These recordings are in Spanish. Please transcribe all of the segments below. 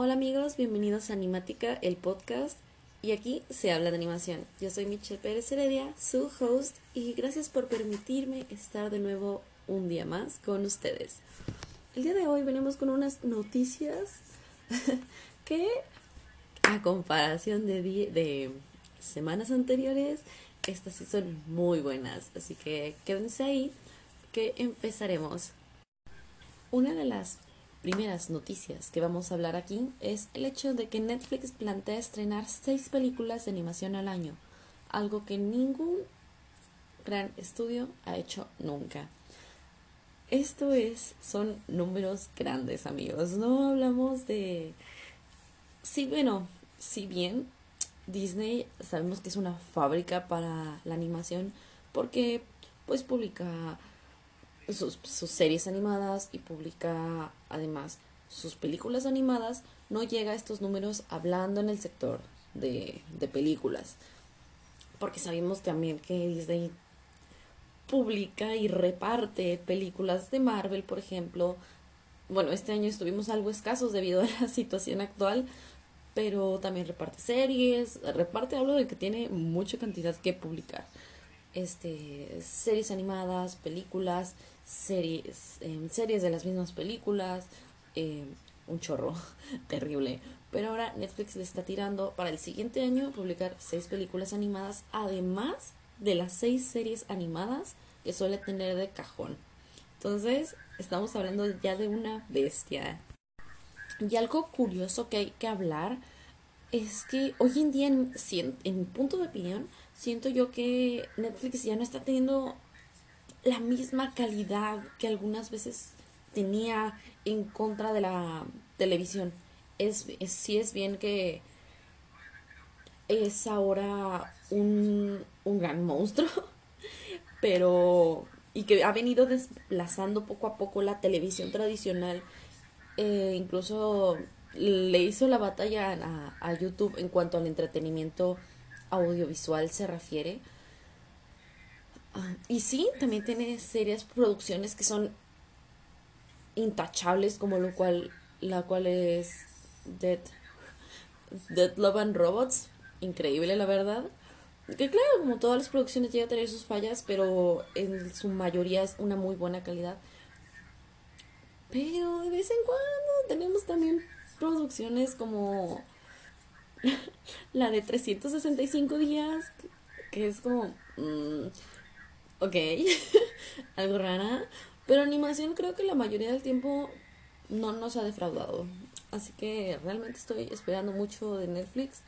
Hola amigos, bienvenidos a Animática, el podcast. Y aquí se habla de animación. Yo soy Michelle Pérez Heredia, su host, y gracias por permitirme estar de nuevo un día más con ustedes. El día de hoy venimos con unas noticias que, a comparación de, semanas anteriores, estas sí son muy buenas. Así que quédense ahí, que empezaremos. Una de las primeras noticias que vamos a hablar aquí es el hecho de que Netflix plantea estrenar seis películas de animación al año, algo que ningún gran estudio ha hecho nunca. Esto es, son números grandes, amigos. No hablamos de. Sí, bueno, si bien Disney sabemos que es una fábrica para la animación, porque pues publica sus, series animadas y publica además sus películas animadas, no llega a estos números hablando en el sector de, de películas. Porque sabemos también que Disney publica y reparte películas de Marvel, por ejemplo. Bueno, este año estuvimos algo escasos debido a la situación actual, pero también reparte series, reparte algo de que tiene mucha cantidad que publicar. Este, series animadas, películas, series, em, series de las mismas películas, em, un chorro terrible. Pero ahora Netflix le está tirando para el siguiente año publicar seis películas animadas, además de las seis series animadas que suele tener de cajón. Entonces, estamos hablando ya de una bestia. Y algo curioso que hay que hablar es que hoy en día, en, en punto de opinión, siento yo que Netflix ya no está teniendo la misma calidad que algunas veces tenía en contra de la televisión. Es, es sí es bien que es ahora un, un gran monstruo, pero y que ha venido desplazando poco a poco la televisión tradicional. Eh, incluso le hizo la batalla a, a, YouTube en cuanto al entretenimiento audiovisual se refiere. Ah, y sí, también tiene serias producciones que son intachables, como lo cual, la cual es Dead, Dead Love and Robots. Increíble, la verdad. Que claro, como todas las producciones llega a tener sus fallas, pero en su mayoría es una muy buena calidad. Pero de vez en cuando tenemos también producciones como la de 365 días, que es como, mm, ok, algo rara, pero animación creo que la mayoría del tiempo no nos ha defraudado. Así que realmente estoy esperando mucho de Netflix.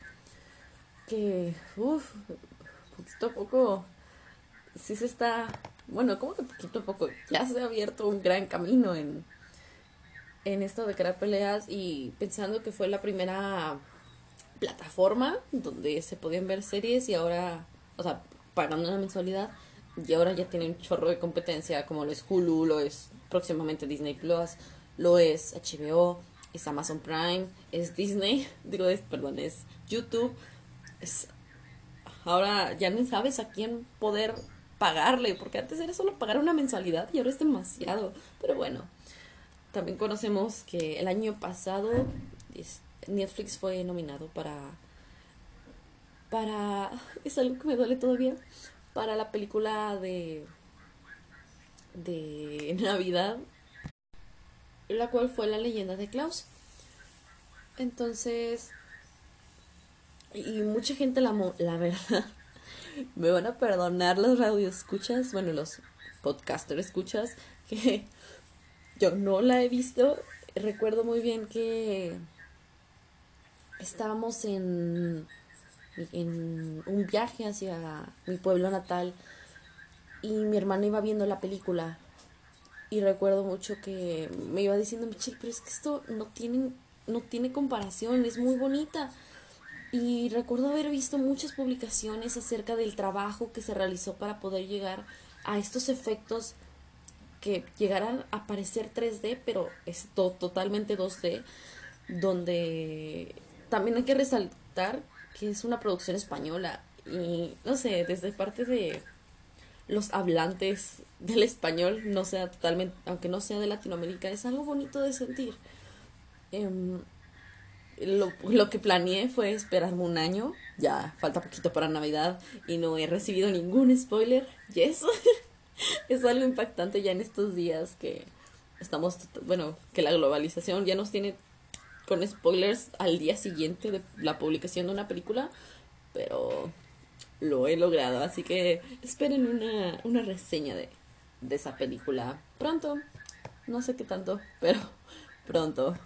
Que, uff, poquito a poco, sí se está, bueno, como que poquito a poco, ya se ha abierto un gran camino en, en esto de crear peleas y pensando que fue la primera plataforma donde se podían ver series y ahora, o sea, pagando una mensualidad y ahora ya tiene un chorro de competencia como lo es Hulu, lo es próximamente Disney Plus, lo es HBO, es Amazon Prime, es Disney, digo, es, perdón, es YouTube, ahora ya no sabes a quién poder pagarle, porque antes era solo pagar una mensualidad y ahora es demasiado, pero bueno, también conocemos que el año pasado Netflix fue nominado para para es algo que me duele todavía para la película de de Navidad la cual fue la leyenda de Klaus. Entonces y mucha gente la la verdad me van a perdonar los escuchas bueno los podcaster escuchas que yo no la he visto. Recuerdo muy bien que estábamos en, en un viaje hacia mi pueblo natal y mi hermana iba viendo la película y recuerdo mucho que me iba diciendo Michelle, pero es que esto no tiene, no tiene comparación, es muy bonita. Y recuerdo haber visto muchas publicaciones acerca del trabajo que se realizó para poder llegar a estos efectos que llegaran a parecer 3D, pero es totalmente 2D, donde también hay que resaltar que es una producción española y no sé, desde parte de los hablantes del español, no sea totalmente, aunque no sea de Latinoamérica, es algo bonito de sentir. Em, lo, lo que planeé fue esperarme un año. Ya falta poquito para Navidad y no he recibido ningún spoiler. Y eso es algo impactante ya en estos días que estamos, bueno, que la globalización ya nos tiene con spoilers al día siguiente de la publicación de una película, pero lo he logrado, así que esperen una, una reseña de, de esa película pronto. No sé qué tanto, pero pronto.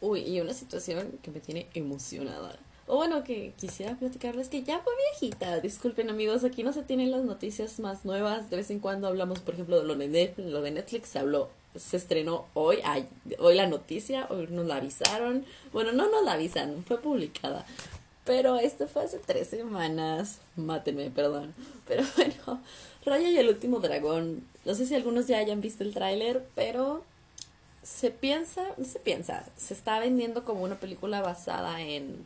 Uy, y una situación que me tiene emocionada. O bueno, que quisiera platicarles que ya fue viejita. Disculpen amigos, aquí no se tienen las noticias más nuevas. De vez en cuando hablamos, por ejemplo, de lo de Netflix. Lo de Netflix se habló, se estrenó hoy, hoy la noticia, hoy nos la avisaron. Bueno, no nos la avisaron, fue publicada. Pero esto fue hace tres semanas. Mátenme, perdón. Pero bueno, Raya y el último dragón. No sé si algunos ya hayan visto el tráiler, pero se piensa, no se piensa, se está vendiendo como una película basada en,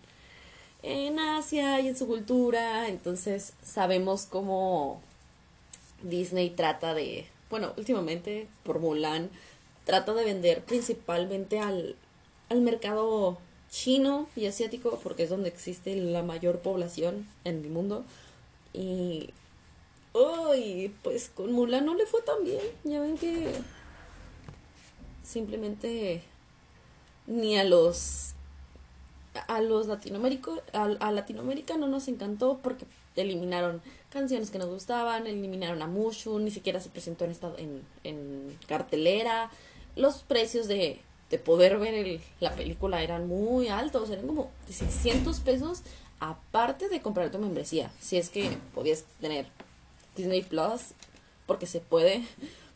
en Asia y en su cultura, entonces sabemos cómo Disney trata de, bueno, últimamente por Mulan, trata de vender principalmente al, al mercado chino y asiático, porque es donde existe la mayor población en el mundo. Y, uy, pues con Mulan no le fue tan bien, ya ven que simplemente ni a los a los latinoaméricos a, Latinoamérica no nos encantó porque eliminaron canciones que nos gustaban, eliminaron a Mushu, ni siquiera se presentó en estado en, en cartelera, los precios de, de poder ver la película eran muy altos, eran como 600 pesos aparte de comprar tu membresía, si es que podías tener Disney Plus, porque se puede.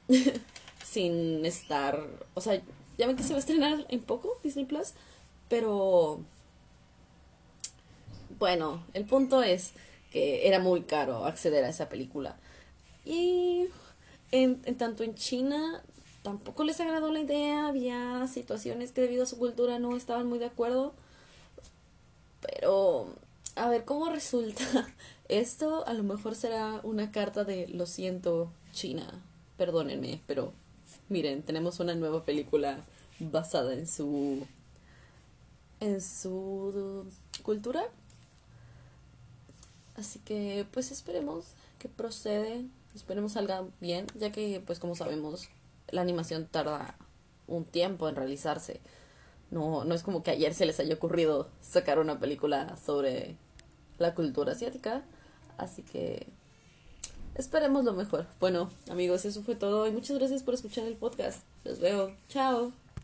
sin estar, o sea, ya ven que se va a estrenar en poco Disney Plus, pero bueno, el punto es que era muy caro acceder a esa película. Y en, en, tanto en China tampoco les agradó la idea, había situaciones que debido a su cultura no estaban muy de acuerdo. Pero a ver cómo resulta. Esto a lo mejor será una carta de lo siento, China. Perdónenme, pero miren, tenemos una nueva película basada en su en su cultura. Así que pues esperemos que procede, esperemos salga bien, ya que pues como sabemos la animación tarda un tiempo en realizarse. No, no es como que ayer se les haya ocurrido sacar una película sobre la cultura asiática. Así que Esperemos lo mejor. Bueno, amigos, eso fue todo y muchas gracias por escuchar el podcast. Los veo. Chao.